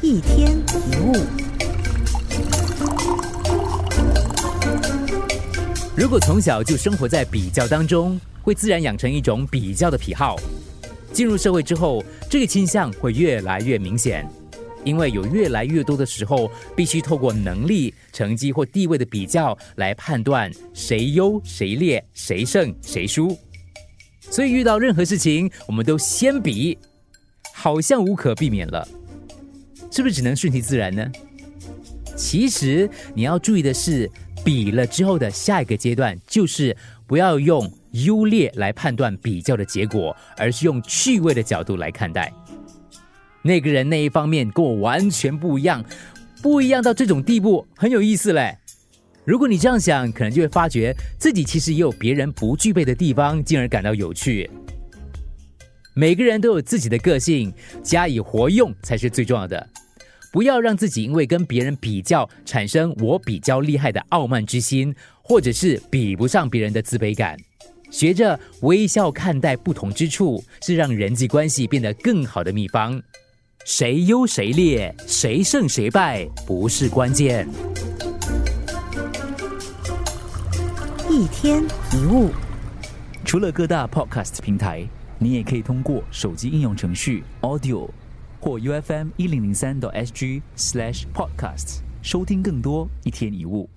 一天一物。如果从小就生活在比较当中，会自然养成一种比较的癖好。进入社会之后，这个倾向会越来越明显，因为有越来越多的时候，必须透过能力、成绩或地位的比较来判断谁优谁劣、谁胜谁输。所以遇到任何事情，我们都先比，好像无可避免了，是不是只能顺其自然呢？其实你要注意的是。比了之后的下一个阶段，就是不要用优劣来判断比较的结果，而是用趣味的角度来看待。那个人那一方面跟我完全不一样，不一样到这种地步，很有意思嘞。如果你这样想，可能就会发觉自己其实也有别人不具备的地方，进而感到有趣。每个人都有自己的个性，加以活用才是最重要的。不要让自己因为跟别人比较产生我比较厉害的傲慢之心，或者是比不上别人的自卑感。学着微笑看待不同之处，是让人际关系变得更好的秘方。谁优谁劣，谁胜谁败不是关键。一天一物，除了各大 Podcast 平台，你也可以通过手机应用程序 Audio。或 U F M 一零零三 SG slash podcasts 收听更多一天一物。